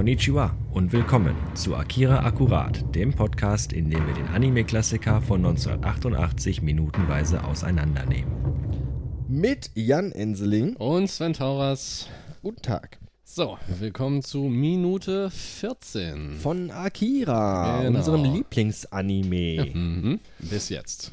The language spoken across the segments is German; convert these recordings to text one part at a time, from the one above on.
Konnichiwa und willkommen zu Akira Akkurat, dem Podcast, in dem wir den Anime-Klassiker von 1988 minutenweise auseinandernehmen. Mit Jan Enseling. Und Sven Tauras. Guten Tag. So, willkommen zu Minute 14. Von Akira, Genau. unserem Lieblingsanime. Mhm. Bis jetzt.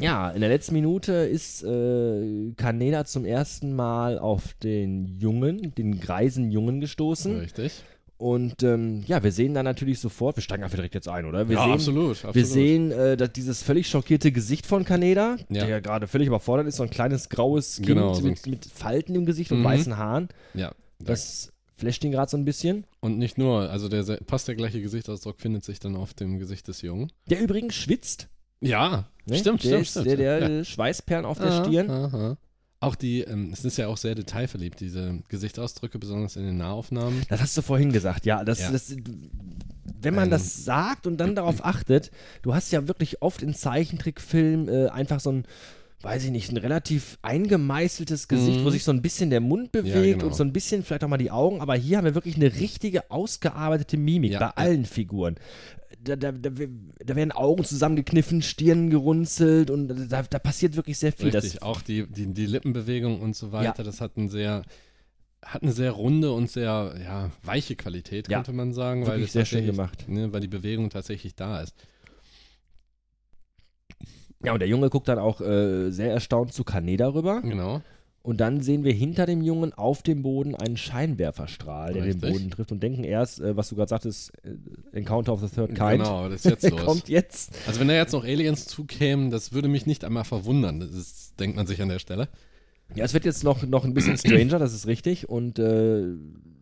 Ja, in der letzten Minute ist äh, Kaneda zum ersten Mal auf den Jungen, den greisen Jungen gestoßen. Richtig. Und ähm, ja, wir sehen dann natürlich sofort, wir steigen einfach direkt jetzt ein, oder? Wir ja, sehen, absolut, absolut. Wir sehen äh, dass dieses völlig schockierte Gesicht von Kaneda, Ja. der ja gerade völlig überfordert ist, so ein kleines graues Kind Genau, so mit, mit Falten im Gesicht und Mhm. weißen Haaren. Ja. Das flasht ihn gerade so ein bisschen. Und nicht nur, also der passt der gleiche Gesichtsausdruck findet sich dann auf dem Gesicht des Jungen. Der übrigens schwitzt. Ja, Ne? stimmt, der stimmt, ist, stimmt. Der, der ja. Schweißperlen auf der Aha, Stirn. aha. Auch die, ähm, es ist ja auch sehr detailverliebt, diese Gesichtsausdrücke, besonders in den Nahaufnahmen. Das hast du vorhin gesagt, ja. Das, Ja. Das, wenn man Ähm. das sagt und dann darauf achtet, du hast ja wirklich oft in Zeichentrickfilmen äh, einfach so ein, weiß ich nicht, ein relativ eingemeißeltes Gesicht, Mhm. wo sich so ein bisschen der Mund bewegt genau. und so ein bisschen vielleicht auch mal die Augen, aber hier haben wir wirklich eine richtige ausgearbeitete Mimik Ja, bei ja. allen Figuren. Da, da, da, da werden Augen zusammengekniffen, Stirn gerunzelt und da, da passiert wirklich sehr viel. Richtig, auch die, die, die Lippenbewegung und so weiter, Ja. das hat ein sehr, hat eine sehr runde und sehr ja, weiche Qualität, Ja, könnte man sagen, weil wirklich es sehr schön gemacht. Ne, weil die Bewegung tatsächlich da ist. Ja, und der Junge guckt dann auch äh, sehr erstaunt zu Kaneda rüber. Genau. Und dann sehen wir hinter dem Jungen auf dem Boden einen Scheinwerferstrahl, der den Richtig. Boden trifft und denken erst, äh, was du gerade sagtest, äh, Encounter of the Third Kind. Genau, das ist jetzt Der los. kommt jetzt. Also wenn da jetzt noch Aliens zukämen, das würde mich nicht einmal verwundern. Das ist, denkt man sich an der Stelle. Ja, es wird jetzt noch, noch ein bisschen stranger, das ist richtig. Und, äh,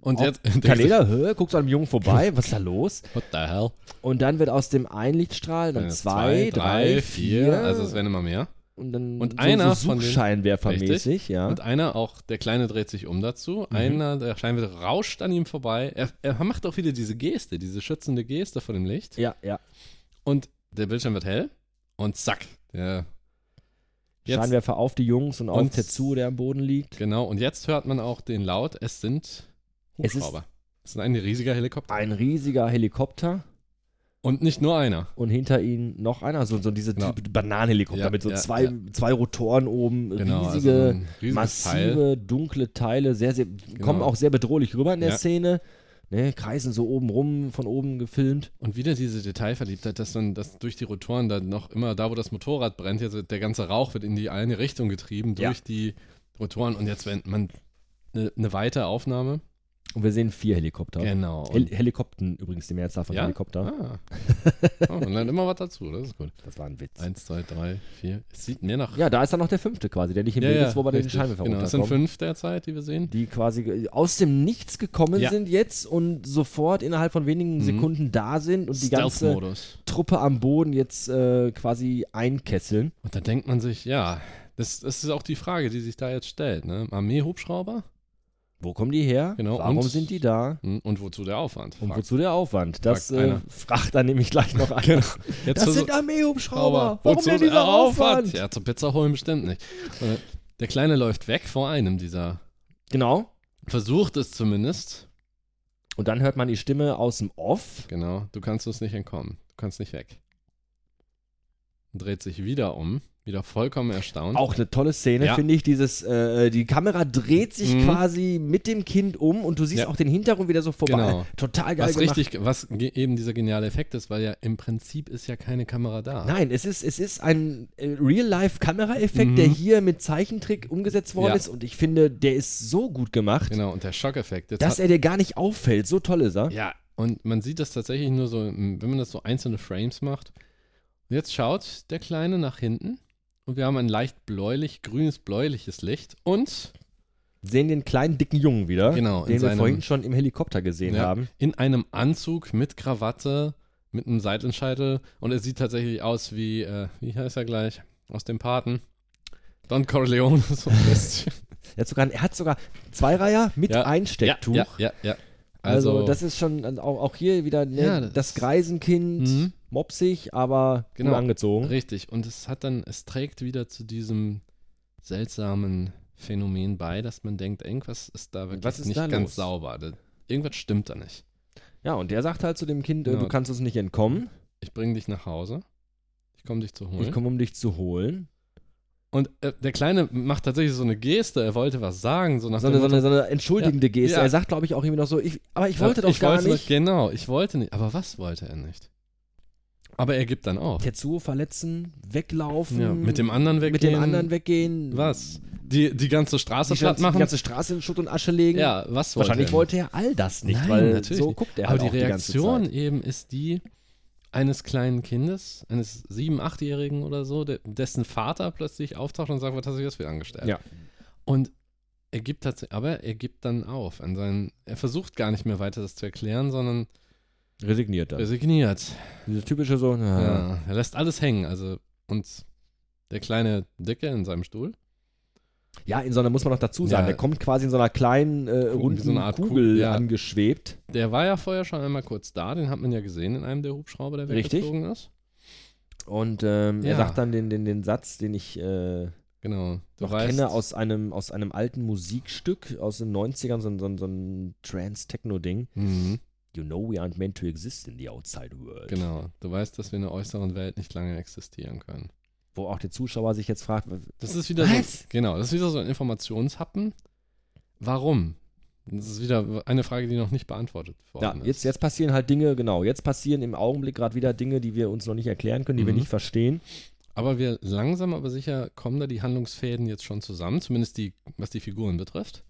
Und jetzt hä, guckt so an dem Jungen vorbei, was ist da los? What the hell? Und dann wird aus dem einen Lichtstrahl dann Dann zwei, drei, vier. Also es werden immer mehr. Und dann und so, einer so von Suchscheinwerfermäßig, ja. Und einer, auch der Kleine dreht sich um dazu. Mhm. Einer, der Scheinwerfer rauscht an ihm vorbei. Er, er macht auch wieder diese Geste, diese schützende Geste vor dem Licht. ja, ja. Und der Bildschirm wird hell. Und zack, der Jetzt- Scheinwerfer auf die Jungs und auf Tetsu, der am Boden liegt. Genau, und jetzt hört man auch den Laut, es sind Es ist- Hubschrauber. Es ist ein riesiger Helikopter. Ein riesiger Helikopter. Und nicht nur einer. und hinter ihnen noch einer, so, so diese Genau. typ- Bananenhelikopter Ja, mit so ja, zwei, ja. zwei Rotoren oben, Genau, also riesige, riesiges massive, Teil. dunkle Teile, sehr, sehr, kommen auch sehr bedrohlich rüber in der. Szene. Ne, kreisen so oben rum, von oben gefilmt. Und wieder diese Detailverliebtheit, dass dann dass durch die Rotoren dann noch immer, da wo das Motorrad brennt, jetzt wird der ganze Rauch wird in die eine Richtung getrieben durch die Rotoren. Und jetzt, wenn man eine ne weite Aufnahme. Und wir sehen vier Helikopter. Genau. Hel Und, Helikopten übrigens, die Mehrzahl von Ja? Helikopter. ah. oh, man lernt immer was dazu, das ist gut. Das war ein Witz. Eins, zwei, drei, vier. Es sieht mehr nach. Ja, da ist dann noch der fünfte quasi, der nicht im Bild ist, wo wir den. Scheinwerfer Genau, es sind fünf derzeit, die wir sehen. Die quasi aus dem Nichts gekommen Ja. sind jetzt und sofort innerhalb von wenigen Mhm. Sekunden da sind und die ganze. Truppe am Boden jetzt äh, quasi einkesseln. Und da denkt man sich, ja, das, das ist auch die Frage, die sich da jetzt stellt. Ne? Armee-Hubschrauber? Wo kommen die her? Genau, Warum und- sind die da? Hm, Und wozu der Aufwand? Und Fragt- wozu der Aufwand? Das fragt äh, fragt dann nämlich gleich noch an. Jetzt Das sind Armeehubschrauber. Warum Wozu denn der dieser Aufwand? Ja, zum Pizza holen bestimmt nicht. Äh, Der Kleine läuft weg vor einem dieser. Genau. Versucht es zumindest. Und dann hört man die Stimme aus dem Off. Genau, du kannst uns nicht entkommen. Du kannst nicht weg. Und dreht sich wieder um, wieder vollkommen erstaunt. Auch eine tolle Szene, Ja. finde ich. Dieses, äh, die Kamera dreht sich Mhm. quasi mit dem Kind um und du siehst Ja. auch den Hintergrund wieder so vorbei. Genau. Total geil was gemacht. richtig, was eben dieser geniale Effekt ist, weil ja im Prinzip ist ja keine Kamera da. Nein, es ist, es ist ein äh, Real-Life-Kameraeffekt, Mhm. der hier mit Zeichentrick umgesetzt worden Ja. ist und ich finde, der ist so gut gemacht, Genau, und der Schockeffekt. Jetzt dass er dir gar nicht auffällt. So toll ist er. Ja, und man sieht das tatsächlich nur so, wenn man das so einzelne Frames macht. Und jetzt schaut der Kleine nach hinten und wir haben ein leicht bläulich, grünes, bläuliches Licht und Sehen den kleinen, dicken Jungen wieder, Genau, den wir seinem- vorhin schon im Helikopter gesehen Ja. haben. in einem Anzug mit Krawatte, mit einem Seitenscheitel und er sieht tatsächlich aus wie, äh, wie heißt er gleich, aus dem Paten. Don Corleone, so ein bisschen. Er hat sogar, er hat sogar zwei Reiher mit Ja. Einstecktuch. Ja, ja, ja. ja. Also, Also, das ist schon äh, auch, auch hier wieder ne, Ja, das, das- Greisenkind, Mhm. mopsig, aber Genau. gut angezogen. Richtig. Und es hat dann, es trägt wieder zu diesem seltsamen Phänomen bei, dass man denkt, irgendwas ist da wirklich Was ist nicht da ganz los? sauber. Da- irgendwas stimmt da nicht. Ja, und der sagt halt zu dem Kind, äh, Genau. du kannst uns nicht entkommen. Ich bringe dich nach Hause. Ich komme dich zu holen. Ich komme, um dich zu holen. Und äh, der Kleine macht tatsächlich so eine Geste, er wollte was sagen, so nach So eine, so, eine, so eine entschuldigende Ja, Geste. ja. Er sagt, glaube ich, auch irgendwie noch so, ich, aber ich wollte Ja, doch ich gar wollte nicht. Genau, ich wollte nicht. Aber was wollte er nicht? Aber er gibt dann auf. Tetsuo verletzen, weglaufen. Ja, mit dem anderen Mit weggehen. dem anderen weggehen. Was? Die, die ganze Straße Die, platt machen? die ganze Straße in Schutt und Asche legen. ja, was wollte Wahrscheinlich er? wollte er all das nicht, Nein, weil natürlich so guckt er Aber halt die die Reaktion Zeit. eben ist die eines kleinen Kindes, eines sieben-, achtjährigen oder so, der, dessen Vater plötzlich auftaucht und sagt, was hast du jetzt wieder angestellt? Ja. Und er gibt tatsächlich, aber er gibt dann auf an seinen, er versucht gar nicht mehr weiter das zu erklären, sondern Resigniert dann. resigniert. Diese typische so, na, Ja, er lässt alles hängen, also und der kleine Dicke in seinem Stuhl. Ja, in so einer, muss man noch dazu sagen, Ja. der kommt quasi in so einer kleinen, äh, Kugel, runden so eine Art Kugel Kugel, ja. angeschwebt. Der war ja vorher schon einmal kurz da, den hat man ja gesehen in einem der Hubschrauber, der Richtig. weggeflogen ist. Und ähm, er Ja. sagt dann den, den, den Satz, den ich äh, Genau. Du noch weißt, kenne aus einem, aus einem alten Musikstück aus den 90ern, so, ein- so, so ein Trance-Techno-Ding. Mhm, You know we aren't meant to exist in the outside world. genau. Du weißt, dass wir in der äußeren Welt nicht lange existieren können. Wo auch der Zuschauer sich jetzt fragt, Das ist wieder Was? so. Genau, das ist wieder so ein Informationshappen. Warum? Das ist wieder eine Frage, die noch nicht beantwortet ja, worden jetzt, ist. jetzt passieren halt Dinge, genau, jetzt passieren im Augenblick gerade wieder Dinge, die wir uns noch nicht erklären können, die wir Mhm. nicht verstehen. Aber wir langsam, aber sicher kommen da die Handlungsfäden jetzt schon zusammen, zumindest die, was die Figuren betrifft.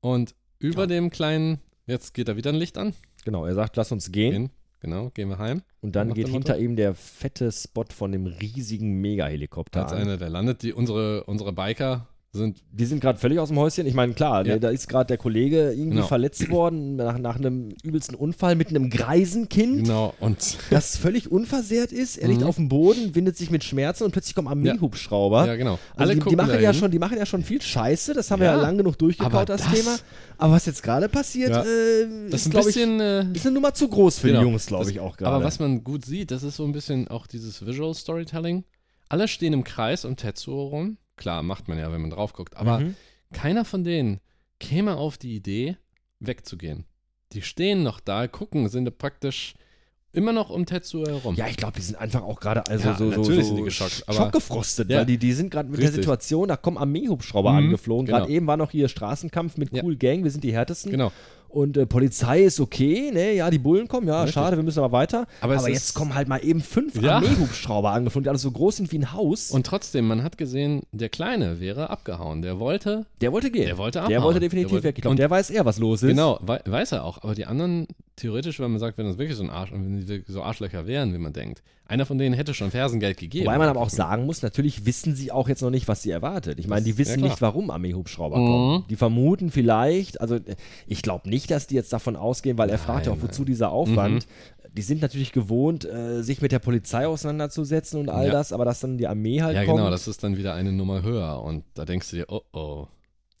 Und über Ja. dem kleinen, jetzt geht da wieder ein Licht an. Genau, er sagt, lass uns gehen. Gehen, genau, gehen wir heim. Und dann geht hinter ihm der fette Spot von dem riesigen Mega-Helikopter Als an. einer, der landet. Die, unsere, unsere Biker sind Die sind gerade völlig aus dem Häuschen. Ich meine, klar, Ja. ne, da ist gerade der Kollege irgendwie Genau. verletzt worden nach, nach einem übelsten Unfall mit einem Greisenkind, genau und das völlig unversehrt ist. Er liegt Mhm. auf dem Boden, windet sich mit Schmerzen und plötzlich kommen Armeehubschrauber. ja genau. Also die, die, machen ja schon, die machen ja schon viel Scheiße, das haben wir Ja, ja lang genug durchgekaut, das, das- Thema. Aber was jetzt gerade passiert, Ja. äh, Das ist, glaube ich, bisschen. äh, ist eine Nummer zu groß für Genau. die Jungs, glaube ich, auch gerade. aber was man gut sieht, das ist so ein bisschen auch dieses Visual Storytelling. Alle stehen im Kreis um Tetsuo rum. Klar, macht man ja, wenn man drauf guckt. Aber Mhm. keiner von denen käme auf die Idee, wegzugehen. Die stehen noch da, gucken, sind praktisch immer noch um Tetsuo herum. Ja, ich glaube, die sind einfach auch gerade also Ja, so, so, natürlich so sind die geschockt, aber- schockgefrostet, Ja. weil die, die sind gerade mit der Richtig. Situation, da kommen Armeehubschrauber Mhm, angeflogen. Gerade genau. eben war noch hier Straßenkampf mit Ja. Cool Gang, wir sind die härtesten. Genau. Und äh, Polizei ist okay, ne? Ja, die Bullen kommen, ja, Richtig. schade, wir müssen aber weiter. Aber Aber, jetzt kommen halt mal eben fünf Ja. Armeehubschrauber angeflogen, die alle so groß sind wie ein Haus. Und trotzdem, man hat gesehen, der Kleine wäre abgehauen. Der wollte, der wollte gehen. der wollte Der abhauen. wollte definitiv Der wollte- weg. Ich glaube, der weiß eher, was los ist. Genau, wei weiß er auch. Aber die anderen, theoretisch, wenn man sagt, wenn das wirklich so ein Arsch, wenn die so Arschlöcher wären, wie man denkt, einer von denen hätte schon Fersengeld gegeben. Wobei man aber auch sagen muss, natürlich wissen sie auch jetzt noch nicht, was sie erwartet. Ich meine, die wissen ja, nicht, warum Armeehubschrauber Mhm. kommen. Die vermuten vielleicht, also ich glaube nicht, dass die jetzt davon ausgehen, weil er fragt ja auch, Nein, wozu dieser Aufwand. Die sind natürlich gewohnt, äh, sich mit der Polizei auseinanderzusetzen und all Ja. das, aber dass dann die Armee halt Ja, kommt. genau, das ist dann wieder eine Nummer höher. Und da denkst du dir, oh oh,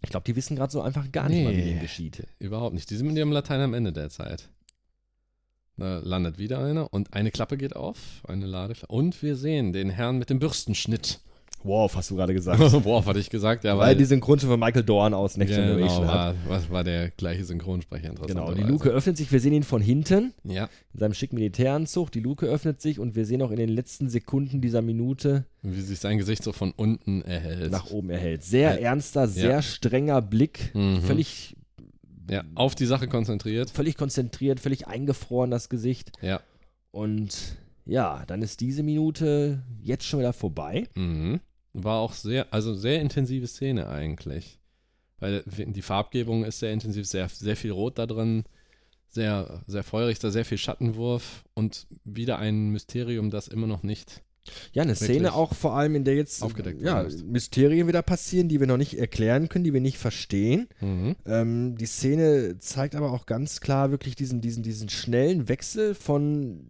ich glaube, die wissen gerade so einfach gar nicht mal, wie Nee. denen geschieht. überhaupt nicht. Die sind mit ihrem Latein am Ende der Zeit. Da landet wieder einer und eine Klappe geht auf, eine Ladeklappe. Und wir sehen den Herrn mit dem Bürstenschnitt. Wow, hast du gerade gesagt. Boah, hatte ich gesagt, ja, weil weil die Synchronstimme von Michael Dorn aus Next genau, Generation hat. war, was war der gleiche Synchronsprecher Genau, interessanterweise. die Luke öffnet sich, wir sehen ihn von hinten. Ja, in seinem schicken Militäranzug. Die Luke öffnet sich und wir sehen auch in den letzten Sekunden dieser Minute wie sich sein Gesicht so von unten erhält. nach oben erhält. Sehr Ja. ernster, sehr Ja. strenger Blick, Mhm. völlig, Ja, auf die Sache konzentriert. völlig konzentriert, völlig eingefroren das Gesicht. Ja. Und ja, dann ist diese Minute jetzt schon wieder vorbei. Mhm. War auch sehr, also sehr intensive Szene eigentlich. Weil die Farbgebung ist sehr intensiv, sehr, sehr viel Rot da drin, sehr, sehr feurig, da sehr viel Schattenwurf und wieder ein Mysterium, das immer noch nicht. Ja, eine Szene Wirklich auch vor allem, in der jetzt aufgedeckt ja. Mysterien wieder passieren, die wir noch nicht erklären können, die wir nicht verstehen. Mhm. Ähm, die Szene zeigt aber auch ganz klar wirklich diesen, diesen, diesen schnellen Wechsel von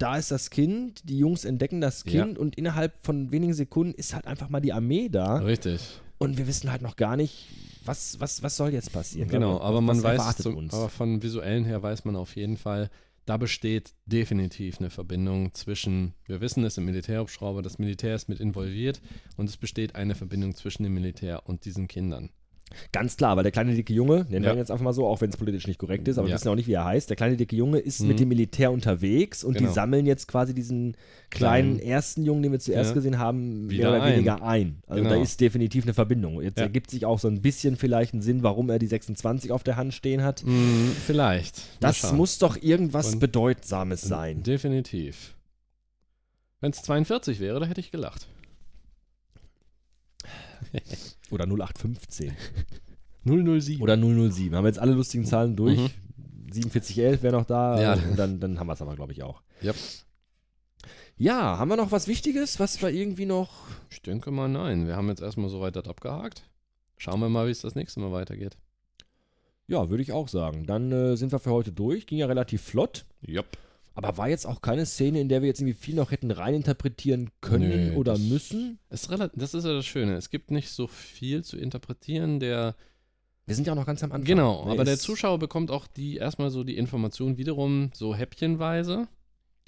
da ist das Kind, die Jungs entdecken das Ja. Kind und innerhalb von wenigen Sekunden ist halt einfach mal die Armee da Richtig. und wir wissen halt noch gar nicht, was, was, was soll jetzt passieren. Genau, aber man weiß, zum, uns. aber von visuellen her weiß man auf jeden Fall, da besteht definitiv eine Verbindung zwischen, wir wissen es im Militärhubschrauber, das Militär ist mit involviert und es besteht eine Verbindung zwischen dem Militär und diesen Kindern. Ganz klar, weil der kleine dicke Junge, nennen wir Ja. ihn jetzt einfach mal so, auch wenn es politisch nicht korrekt ist, aber wir Ja. wissen auch nicht, wie er heißt. Der kleine dicke Junge ist Mhm. mit dem Militär unterwegs und die Genau. sammeln jetzt quasi diesen kleinen Kleinen. ersten Jungen, den wir zuerst Ja. gesehen haben, mehr Wieder oder ein. weniger ein. Also da Genau. ist definitiv eine Verbindung. Jetzt ergibt sich auch so ein bisschen vielleicht ein Sinn, warum er die 26 auf der Hand stehen hat. Hm, vielleicht. Das muss doch irgendwas Und- Bedeutsames sein. Definitiv. Wenn es 42 wäre, da hätte ich gelacht. Oder 0815. 007. Oder 007. Haben wir jetzt alle lustigen Zahlen durch. Mhm. 4711 wäre noch da. Ja. Und dann, dann haben wir es aber, glaube ich, auch. Yep. Ja, haben wir noch was Wichtiges, was wir irgendwie noch. Ich denke mal, nein. Wir haben jetzt erstmal soweit das abgehakt. Schauen wir mal, wie es das nächste Mal weitergeht. Ja, würde ich auch sagen. Dann äh, sind wir für heute durch. Ging ja relativ flott. Jupp. Aber war jetzt auch keine Szene, in der wir jetzt irgendwie viel noch hätten reininterpretieren können Nö, oder das- müssen. Ist Das ist ja das Schöne. Es gibt nicht so viel zu interpretieren. Der Wir sind ja auch noch ganz am Anfang. Genau, Der aber der Zuschauer bekommt auch die erstmal so die Information wiederum so häppchenweise.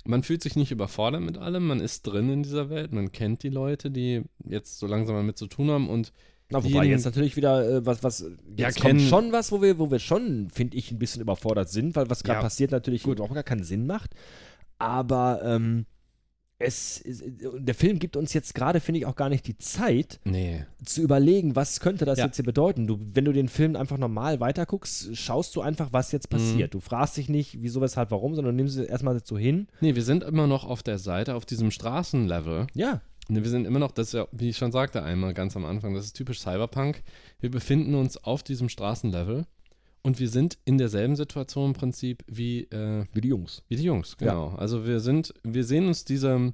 Man fühlt sich nicht überfordert mit allem, man ist drin in dieser Welt, man kennt die Leute, die jetzt so langsam damit zu tun haben und Na, wobei jetzt natürlich wieder äh, was, was. Ja, Jetzt kommt schon was, wo wir, wo wir schon, finde ich, ein bisschen überfordert sind, weil was gerade Ja. passiert natürlich überhaupt gar keinen Sinn macht. Aber ähm, es, der Film gibt uns jetzt gerade, finde ich, auch gar nicht die Zeit, nee, zu überlegen, was könnte das Ja. jetzt hier bedeuten. Du, wenn du den Film einfach normal weiterguckst, schaust du einfach, was jetzt passiert. Du fragst dich nicht, wieso, weshalb, warum, sondern nimmst es erstmal so hin. nee, wir sind immer noch auf der Seite, auf diesem Straßenlevel. Ja, Nee, Wir sind immer noch, das ist ja, wie ich schon sagte einmal ganz am Anfang, das ist typisch Cyberpunk. Wir befinden uns auf diesem Straßenlevel und wir sind in derselben Situation im Prinzip wie äh, wie die Jungs. Wie die Jungs, genau. Also wir sind, wir sehen uns diesem,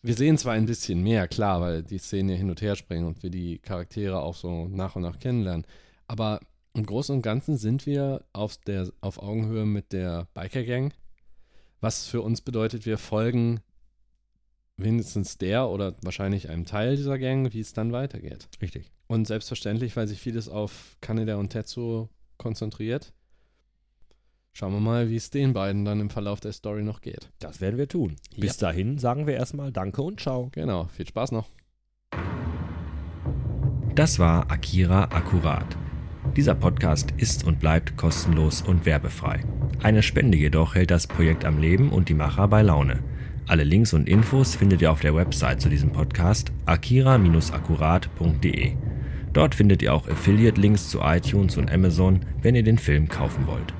wir sehen zwar ein bisschen mehr, klar, weil die Szenen ja hin und her springen und wir die Charaktere auch so nach und nach kennenlernen, aber im Großen und Ganzen sind wir auf, der, auf Augenhöhe mit der Biker Gang, was für uns bedeutet, wir folgen wenigstens der oder wahrscheinlich einem Teil dieser Gang, wie es dann weitergeht. Richtig. Und selbstverständlich, weil sich vieles auf Kaneda und Tetsuo konzentriert, schauen wir mal, wie es den beiden dann im Verlauf der Story noch geht. Das werden wir tun. Bis dahin sagen wir erstmal Danke und Ciao. Genau, viel Spaß noch. Das war Akira Akkurat. Dieser Podcast ist und bleibt kostenlos und werbefrei. Eine Spende jedoch hält das Projekt am Leben und die Macher bei Laune. Alle Links und Infos findet ihr auf der Website zu diesem Podcast akira-akkurat.de. Dort findet ihr auch Affiliate-Links zu iTunes und Amazon, wenn ihr den Film kaufen wollt.